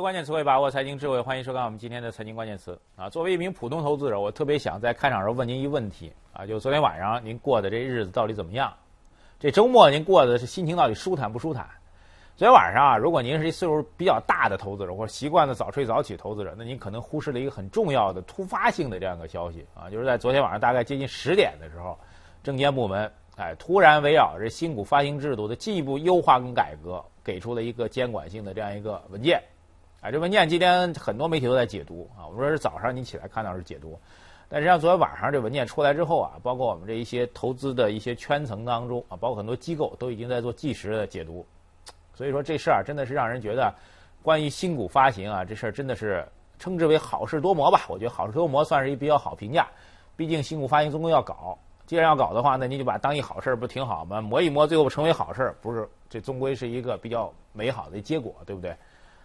关键词汇，把握财经智慧，欢迎收看我们今天的财经关键词啊。作为一名普通投资者，我特别想在开场时候问您一个问题啊，就昨天晚上您过的这日子到底怎么样？这周末您过的是心情到底舒坦不舒坦？昨天晚上啊，如果您是一岁数比较大的投资者，或者习惯的早睡早起投资者，那您可能忽视了一个很重要的突发性的这样一个消息啊，就是在昨天晚上大概接近十点的时候，证监部门哎突然围绕着新股发行制度的进一步优化跟改革，给出了一个监管性的这样一个文件。啊，这文件今天很多媒体都在解读啊。我说是早上你起来看到是解读，但实际上昨天晚上这文件出来之后啊，包括我们这一些投资的一些圈层当中啊，包括很多机构都已经在做即时的解读。所以说这事儿啊真的是让人觉得，关于新股发行啊，这事儿真的是称之为好事多磨吧。我觉得好事多磨算是一比较好评价，毕竟新股发行总共要搞，既然要搞的话，那你就把当一好事不挺好吗？磨一磨，最后成为好事，不是这终归是一个比较美好的结果，对不对？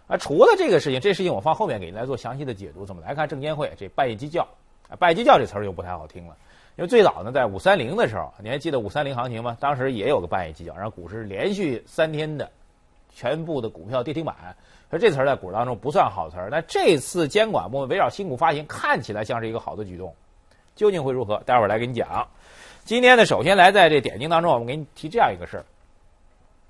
啊，除了这个事情，这事情我放后面给您来做详细的解读。怎么来看证监会这半夜鸡叫？啊，半夜鸡叫这词儿就不太好听了，因为最早呢，在五三零的时候，你还记得五三零行情吗？当时也有个半夜鸡叫，然后股市连续三天的全部的股票跌停板。说这词儿在股市当中不算好词儿，但这次监管部门围绕新股发行，看起来像是一个好的举动，究竟会如何？待会儿来给你讲。今天呢，首先来在这点睛当中，我们给你提这样一个事儿。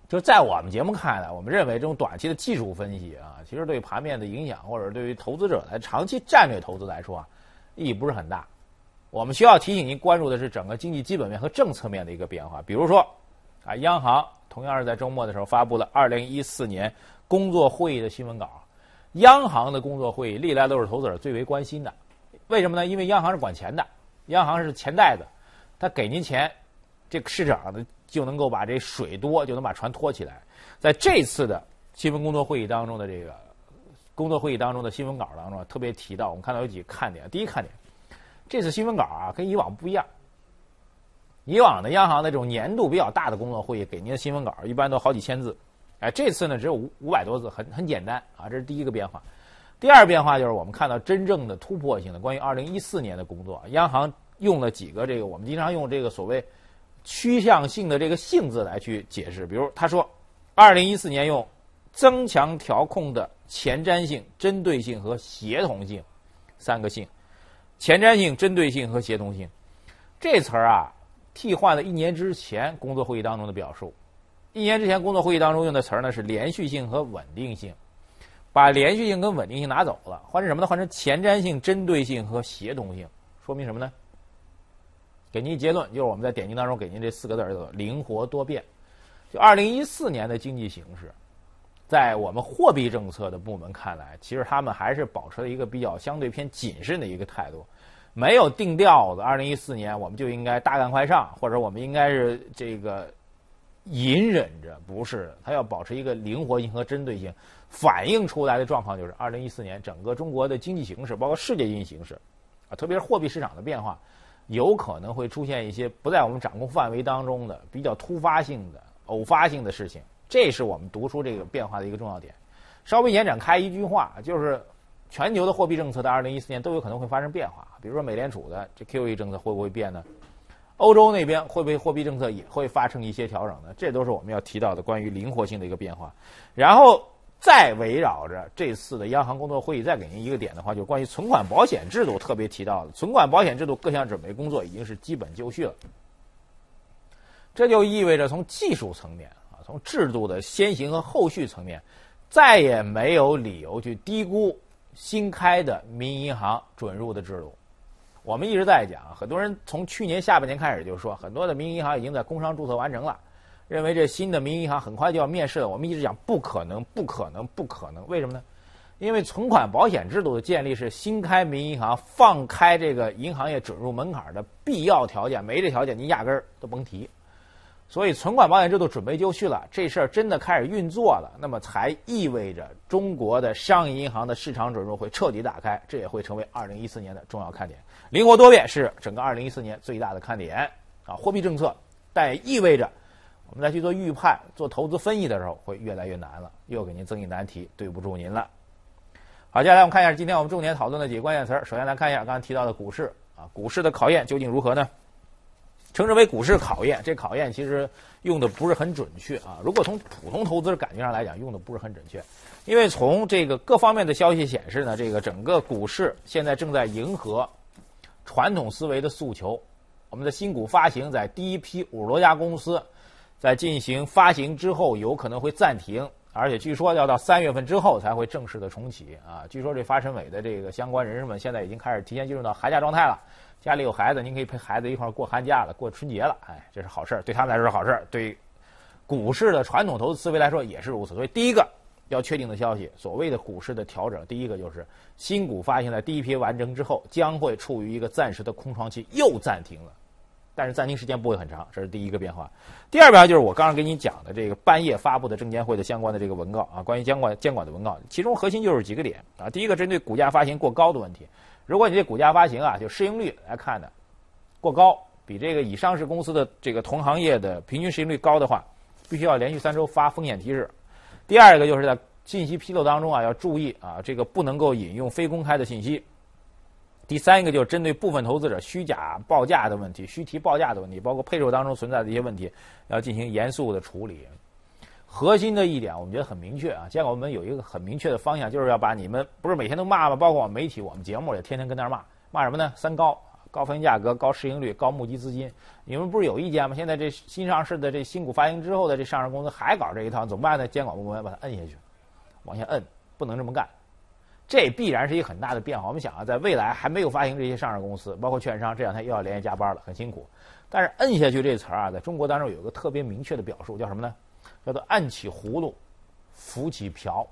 就在我们节目看来，我们认为这种短期的技术分析啊，其实对盘面的影响，或者对于投资者来长期战略投资来说啊，意义不是很大。我们需要提醒您关注的是整个经济基本面和政策面的一个变化。比如说，啊，央行同样是在周末的时候发布了二零一四年工作会议的新闻稿。央行的工作会议历来都是投资者最为关心的，为什么呢？因为央行是管钱的，央行是钱袋子，他给您钱，这个市场呢。就能够把这水多，就能把船拖起来。在这次的新闻工作会议当中的这个工作会议当中的新闻稿当中，特别提到，我们看到有几个看点。第一看点，这次新闻稿啊，跟以往不一样。以往的央行的这种年度比较大的工作会议，给您的新闻稿一般都好几千字，哎，这次呢只有五五百多字，很很简单啊。这是第一个变化。第二变化就是我们看到真正的突破性的关于二零一四年的工作，央行用了几个这个我们经常用这个所谓。趋向性的这个“性”字来去解释，比如他说，二零一四年用增强调控的前瞻性、针对性和协同性三个“性”，前瞻性、针对性和协同性这词儿啊，替换了一年之前工作会议当中的表述。一年之前工作会议当中用的词儿呢是连续性和稳定性，把连续性跟稳定性拿走了，换成什么呢？换成前瞻性、针对性和协同性，说明什么呢？给您结论，就是我们在点评当中给您这四个字叫做“灵活多变”。就二零一四年的经济形势，在我们货币政策的部门看来，其实他们还是保持了一个比较相对偏谨慎的一个态度，没有定调子。二零一四年我们就应该大干快上，或者我们应该是这个隐忍着，不是？他要保持一个灵活性和针对性，反映出来的状况就是二零一四年整个中国的经济形势，包括世界经济形势，啊，特别是货币市场的变化。有可能会出现一些不在我们掌控范围当中的比较突发性的、偶发性的事情，这是我们读出这个变化的一个重要点。稍微延展开一句话，就是全球的货币政策在二零一四年都有可能会发生变化。比如说美联储的这 QE 政策会不会变呢？欧洲那边会不会货币政策也会发生一些调整呢？这都是我们要提到的关于灵活性的一个变化。然后。再围绕着这次的央行工作会议，再给您一个点的话，就关于存款保险制度特别提到的，存款保险制度各项准备工作已经是基本就绪了。这就意味着从技术层面啊，从制度的先行和后续层面，再也没有理由去低估新开的民营银行准入的制度。我们一直在讲，很多人从去年下半年开始就说，很多的民营银行已经在工商注册完成了。认为这新的民营银行很快就要面世了，我们一直讲不可能，不可能，不可能。为什么呢？因为存款保险制度的建立是新开民营银行放开这个银行业准入门槛的必要条件，没这条件您压根儿都甭提。所以存款保险制度准备就绪了，这事儿真的开始运作了，那么才意味着中国的商业银行的市场准入会彻底打开，这也会成为二零一四年的重要看点。灵活多变是整个二零一四年最大的看点啊！货币政策，但意味着。我们再去做预判、做投资分析的时候，会越来越难了，又给您增一难题，对不住您了。好，接下来我们看一下今天我们重点讨论的几个关键词儿。首先来看一下刚才提到的股市啊，股市的考验究竟如何呢？称之为股市考验。这考验其实用的不是很准确啊。如果从普通投资者感觉上来讲，用的不是很准确，因为从这个各方面的消息显示呢，这个整个股市现在正在迎合传统思维的诉求。我们的新股发行在第一批五十多家公司在进行发行之后，有可能会暂停。而且据说要到三月份之后才会正式的重启啊！据说这发审委的这个相关人士们现在已经开始提前进入到寒假状态了。家里有孩子，您可以陪孩子一块过寒假了，过春节了。哎，这是好事，对他们来说是好事，对股市的传统投资思维来说也是如此。所以第一个要确定的消息，所谓的股市的调整，第一个就是新股发行在第一批完成之后，将会处于一个暂时的空窗期，又暂停了。但是暂停时间不会很长，这是第一个变化。第二变化就是我刚刚给你讲的这个半夜发布的证监会的相关的这个文告啊，关于监管监管的文告，其中核心就是几个点啊。第一个针对股价发行过高的问题，如果你这股价发行啊，就市盈率来看的过高，比这个以上市公司的这个同行业的平均市盈率高的话，必须要连续三周发风险提示。第二个就是在信息披露当中啊，要注意啊，这个不能够引用非公开的信息。第三一个就是针对部分投资者虚假报价的问题、虚提报价的问题，包括配售当中存在的一些问题，要进行严肃的处理。核心的一点，我们觉得很明确啊，监管部门有一个很明确的方向，就是要把你们不是每天都骂吗？包括我们媒体、我们节目也天天跟那儿骂，骂什么呢？三高：高发行价格、高市盈率、高募集资金。你们不是有意见吗？现在这新上市的这新股发行之后的这上市公司还搞这一套，怎么办呢？监管部门把它摁下去，往下摁，不能这么干。这必然是一个很大的变化。我们想啊，在未来还没有发行这些上市公司，包括券商，这两天又要连夜加班了，很辛苦。但是“摁下去”这词儿啊，在中国当中有一个特别明确的表述，叫什么呢？叫做“按起葫芦，浮起瓢”。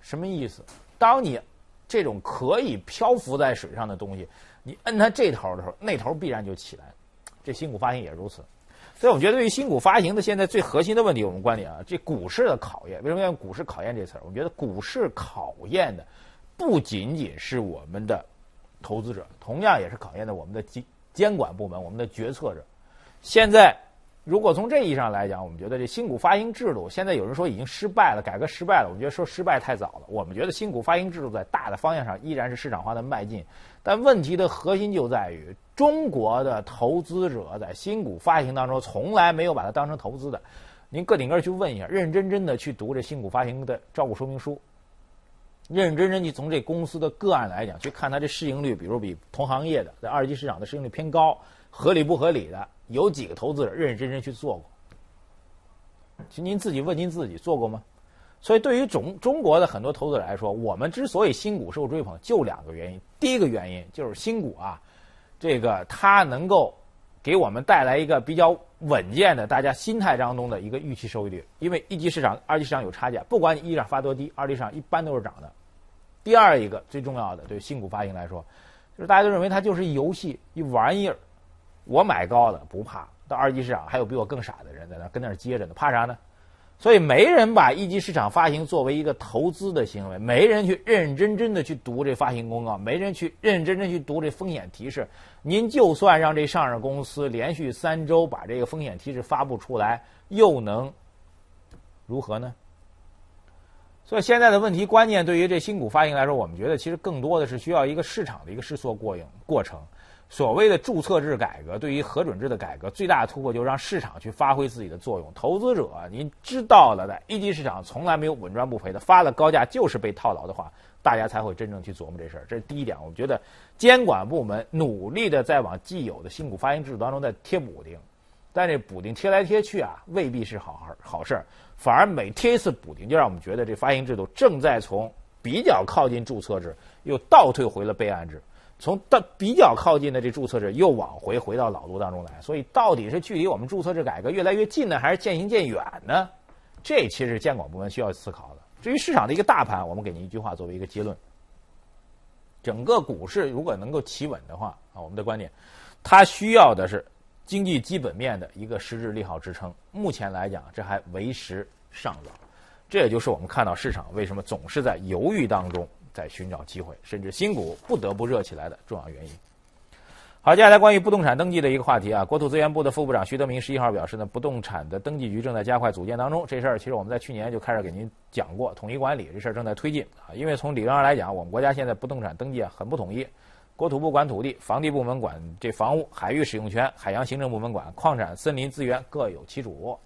什么意思？当你这种可以漂浮在水上的东西，你摁它这头的时候，那头必然就起来。这新股发行也是如此。所以我觉得，对于新股发行的现在最核心的问题，我们观点啊，这股市的考验，为什么要用股市考验这词儿？我觉得股市考验的不仅仅是我们的投资者，同样也是考验的我们的监监管部门、我们的决策者。现在，如果从这意义上来讲，我们觉得这新股发行制度，现在有人说已经失败了，改革失败了。我们觉得说失败太早了。我们觉得新股发行制度在大的方向上依然是市场化的迈进，但问题的核心就在于。中国的投资者在新股发行当中从来没有把它当成投资的。您个顶个去问一下，认认真真的去读这新股发行的招股说明书，认认真真去从这公司的个案来讲，去看它这市盈率，比如比同行业的在二级市场的市盈率偏高，合理不合理的？有几个投资者认认真真去做过？其实您自己问您自己做过吗？所以对于中中国的很多投资者来说，我们之所以新股受追捧，就两个原因。第一个原因就是新股啊。这个它能够给我们带来一个比较稳健的大家心态当中的一个预期收益率，因为一级市场、二级市场有差价，不管你一级市场发多低，二级市场一般都是涨的。第二一个最重要的，对新股发行来说，就是大家都认为它就是一游戏、一玩意儿，我买高的不怕，到二级市场还有比我更傻的人在那跟那儿接着呢，怕啥呢？所以没人把一级市场发行作为一个投资的行为，没人去认认真真的去读这发行公告，没人去认认真真去读这风险提示。您就算让这上市公司连续三周把这个风险提示发布出来，又能如何呢？所以现在的问题关键对于这新股发行来说，我们觉得其实更多的是需要一个市场的一个试错过程过程。所谓的注册制改革，对于核准制的改革，最大的突破就是让市场去发挥自己的作用。投资者，您知道了，在一级市场从来没有稳赚不赔的，发了高价就是被套牢的话，大家才会真正去琢磨这事儿。这是第一点，我们觉得监管部门努力的在往既有的新股发行制度当中在贴补丁，但这补丁贴来贴去啊，未必是好好事儿，反而每贴一次补丁，就让我们觉得这发行制度正在从比较靠近注册制，又倒退回了备案制。从到比较靠近的这注册制又往回回到老路当中来，所以到底是距离我们注册制改革越来越近呢，还是渐行渐远呢？这其实监管部门需要思考的。至于市场的一个大盘，我们给您一句话作为一个结论：整个股市如果能够企稳的话，啊，我们的观点，它需要的是经济基本面的一个实质利好支撑。目前来讲，这还为时尚早。这也就是我们看到市场为什么总是在犹豫当中。在寻找机会，甚至新股不得不热起来的重要原因。好，接下来关于不动产登记的一个话题啊，国土资源部的副部长徐德明十一号表示呢，不动产的登记局正在加快组建当中。这事儿其实我们在去年就开始给您讲过，统一管理这事儿正在推进啊。因为从理论上来讲，我们国家现在不动产登记啊很不统一，国土部管土地，房地部门管这房屋，海域使用权，海洋行政部门管矿产、森林资源各有其主。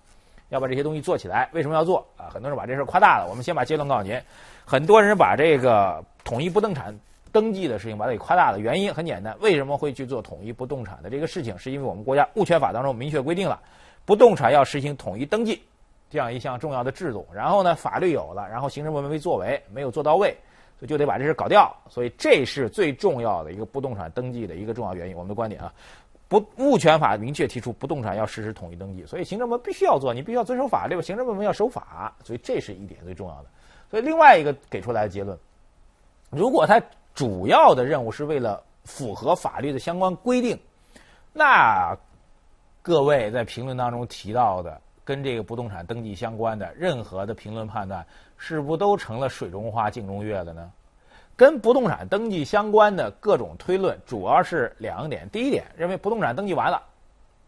要把这些东西做起来，为什么要做啊？很多人把这事夸大了。我们先把结论告诉您：很多人把这个统一不动产登记的事情把它给夸大了。原因很简单，为什么会去做统一不动产的这个事情？是因为我们国家物权法当中明确规定了，不动产要实行统一登记这样一项重要的制度。然后呢，法律有了，然后行政部门没作为，没有做到位。所以就得把这事搞掉，所以这是最重要的一个不动产登记的一个重要原因。我们的观点啊，不物权法明确提出不动产要实施统一登记，所以行政部门必须要做，你必须要遵守法律，行政部门要守法，所以这是一点最重要的。所以另外一个给出来的结论，如果它主要的任务是为了符合法律的相关规定，那各位在评论当中提到的。跟这个不动产登记相关的任何的评论判断，是不都成了水中花、镜中月了呢？跟不动产登记相关的各种推论，主要是两点。第一点，认为不动产登记完了，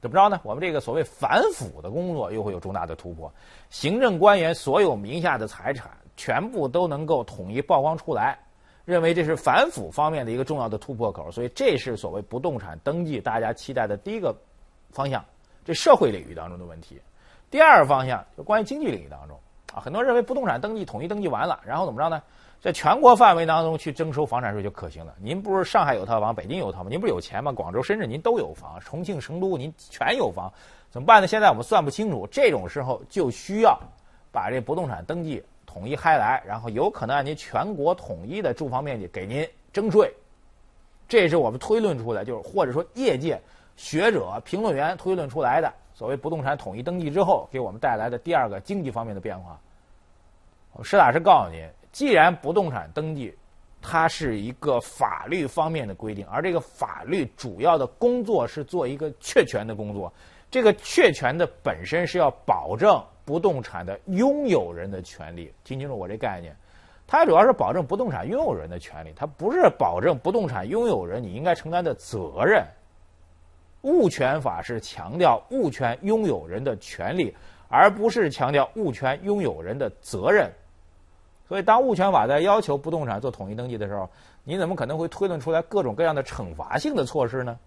怎么着呢？我们这个所谓反腐的工作又会有重大的突破，行政官员所有名下的财产全部都能够统一曝光出来，认为这是反腐方面的一个重要的突破口。所以，这是所谓不动产登记大家期待的第一个方向，这社会领域当中的问题。第二个方向就关于经济领域当中啊，很多人认为不动产登记统一登记完了，然后怎么着呢？在全国范围当中去征收房产税就可行了。您不是上海有套房，北京有套吗？您不是有钱吗？广州、深圳您都有房，重庆、成都您全有房，怎么办呢？现在我们算不清楚，这种时候就需要把这不动产登记统一开来，然后有可能按您全国统一的住房面积给您征税。这是我们推论出来，就是或者说业界学者、评论员推论出来的。所谓不动产统一登记之后，给我们带来的第二个经济方面的变化，我实打实告诉您，既然不动产登记，它是一个法律方面的规定，而这个法律主要的工作是做一个确权的工作，这个确权的本身是要保证不动产的拥有人的权利。听清楚我这概念，它主要是保证不动产拥有人的权利，它不是保证不动产拥有人你应该承担的责任。物权法是强调物权拥有人的权利，而不是强调物权拥有人的责任。所以，当物权法在要求不动产做统一登记的时候，你怎么可能会推论出来各种各样的惩罚性的措施呢？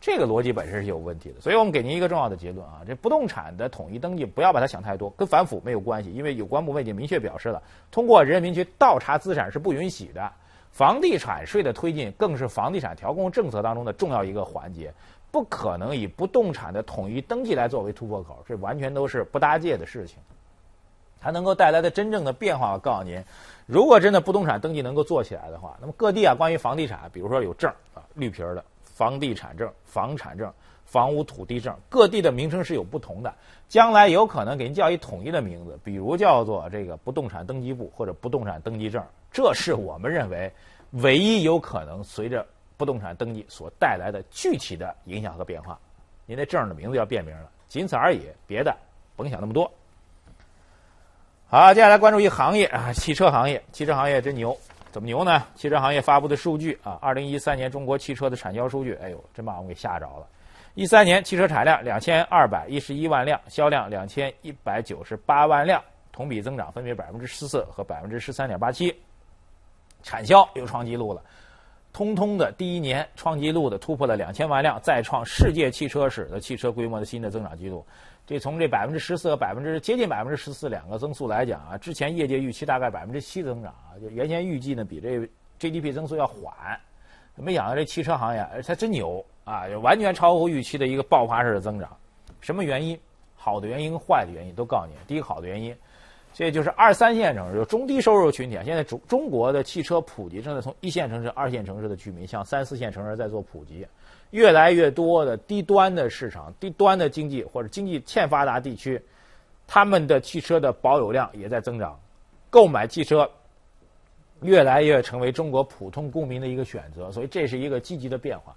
这个逻辑本身是有问题的。所以我们给您一个重要的结论啊：这不动产的统一登记不要把它想太多，跟反腐没有关系，因为有关部门已经明确表示了，通过人民去倒查资产是不允许的。房地产税的推进更是房地产调控政策当中的重要一个环节，不可能以不动产的统一登记来作为突破口，这完全都是不搭界的事情。它能够带来的真正的变化，我告诉您，如果真的不动产登记能够做起来的话，那么各地啊，关于房地产，比如说有证啊，绿皮儿的房地产证、房产证、房屋土地证，各地的名称是有不同的，将来有可能给您叫一统一的名字，比如叫做这个不动产登记簿或者不动产登记证。这是我们认为唯一有可能随着不动产登记所带来的具体的影响和变化。您那证的名字要变名了，仅此而已，别的甭想那么多。好，接下来关注一行业啊，汽车行业。汽车行业真牛，怎么牛呢？汽车行业发布的数据啊，二零一三年中国汽车的产销数据，哎呦，真把我们给吓着了。一三年汽车产量两千二百一十一万辆，销量两千一百九十八万辆，同比增长分别百分之十四和百分之十三点八七。产销又创纪录了，通通的第一年创纪录的突破了两千万辆，再创世界汽车史的汽车规模的新的增长记录。这从这百分之十四和百分之接近百分之十四两个增速来讲啊，之前业界预期大概百分之七增长啊，就原先预计呢比这 GDP 增速要缓，没想到这汽车行业它真牛啊，完全超乎预期的一个爆发式的增长。什么原因？好的原因跟坏的原因都告诉你。第一个好的原因。这就是二三线城市，就中低收入群体啊。现在中中国的汽车普及正在从一线城市、二线城市的居民向三四线城市在做普及，越来越多的低端的市场、低端的经济或者经济欠发达地区，他们的汽车的保有量也在增长，购买汽车越来越成为中国普通公民的一个选择，所以这是一个积极的变化。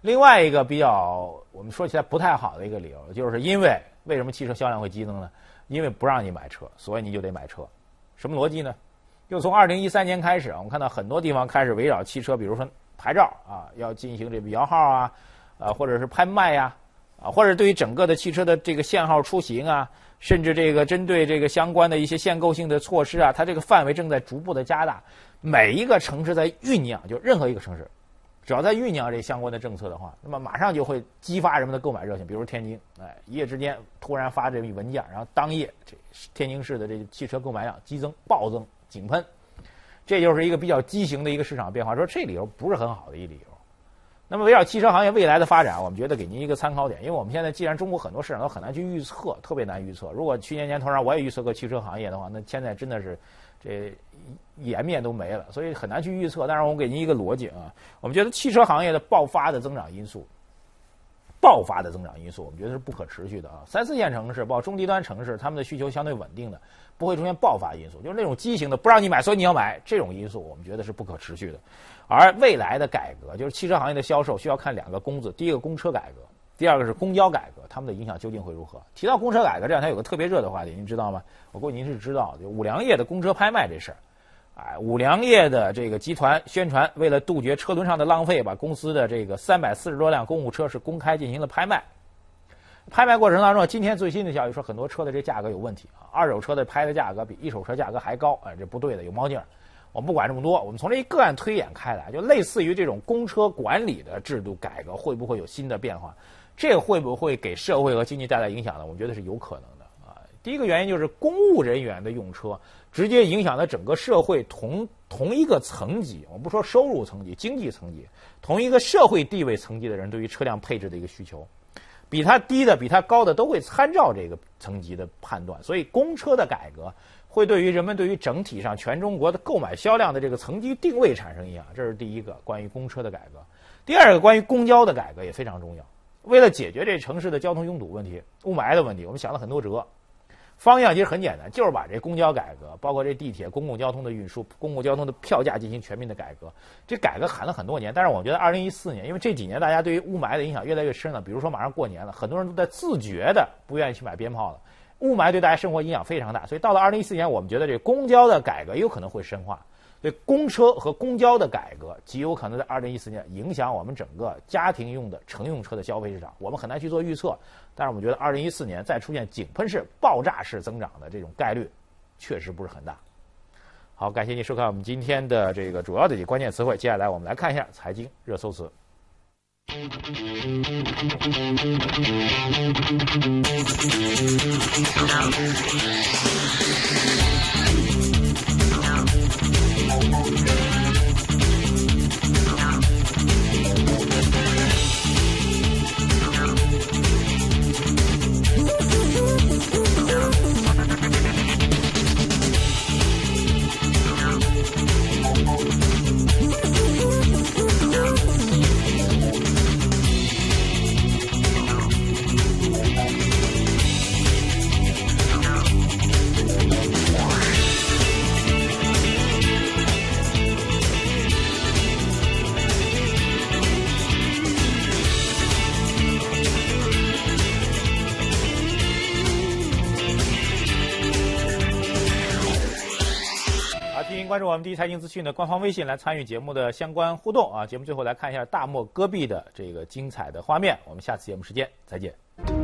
另外一个比较我们说起来不太好的一个理由，就是因为为什么汽车销量会激增呢？因为不让你买车，所以你就得买车，什么逻辑呢？就从二零一三年开始啊，我们看到很多地方开始围绕汽车，比如说牌照啊，要进行这个摇号啊，啊，或者是拍卖呀，啊，或者对于整个的汽车的这个限号出行啊，甚至这个针对这个相关的一些限购性的措施啊，它这个范围正在逐步的加大。每一个城市在酝酿，就任何一个城市，只要在酝酿这相关的政策的话，那么马上就会激发人们的购买热情。比如天津，哎，一夜之间突然发这一文件，然后当夜这天津市的这个汽车购买量激增、暴增、井喷，这就是一个比较畸形的一个市场变化。说这理由不是很好的一理由。那么围绕汽车行业未来的发展，我们觉得给您一个参考点，因为我们现在既然中国很多市场都很难去预测，特别难预测。如果去年年头上我也预测过汽车行业的话，那现在真的是这。颜面都没了，所以很难去预测。但是我给您一个逻辑啊，我们觉得汽车行业的爆发的增长因素，爆发的增长因素，我们觉得是不可持续的啊。三四线城市，包括中低端城市，他们的需求相对稳定的，不会出现爆发因素，就是那种畸形的不让你买，所以你要买这种因素，我们觉得是不可持续的。而未来的改革，就是汽车行业的销售需要看两个公字：第一个公车改革，第二个是公交改革，他们的影响究竟会如何？提到公车改革，这两天有个特别热的话题，您知道吗？我估计您是知道，就五粮液的公车拍卖这事儿。哎，五粮液的这个集团宣传，为了杜绝车轮上的浪费，把公司的这个三百四十多辆公务车是公开进行了拍卖。拍卖过程当中，今天最新的消息说，很多车的这价格有问题啊，二手车的拍的价格比一手车价格还高，哎，这不对的，有猫腻儿。我们不管这么多，我们从这一个案推演开来，就类似于这种公车管理的制度改革，会不会有新的变化？这会不会给社会和经济带来影响呢？我觉得是有可能的啊。第一个原因就是公务人员的用车。直接影响了整个社会同同一个层级，我们不说收入层级、经济层级，同一个社会地位层级的人对于车辆配置的一个需求，比他低的、比他高的都会参照这个层级的判断。所以，公车的改革会对于人们对于整体上全中国的购买销量的这个层级定位产生影响。这是第一个关于公车的改革。第二个关于公交的改革也非常重要。为了解决这城市的交通拥堵问题、雾霾的问题，我们想了很多辙。方向其实很简单，就是把这公交改革，包括这地铁、公共交通的运输、公共交通的票价进行全面的改革。这改革喊了很多年，但是我觉得二零一四年，因为这几年大家对于雾霾的影响越来越深了，比如说马上过年了，很多人都在自觉的不愿意去买鞭炮了，雾霾对大家生活影响非常大。所以到了二零一四年，我们觉得这公交的改革有可能会深化。对公车和公交的改革极有可能在二零一四年影响我们整个家庭用的乘用车的消费市场，我们很难去做预测。但是我们觉得二零一四年再出现井喷式、爆炸式增长的这种概率，确实不是很大。好，感谢您收看我们今天的这个主要的几个关键词汇。接下来我们来看一下财经热搜词。我们第一财经资讯的官方微信来参与节目的相关互动啊！节目最后来看一下大漠戈壁的这个精彩的画面。我们下次节目时间再见。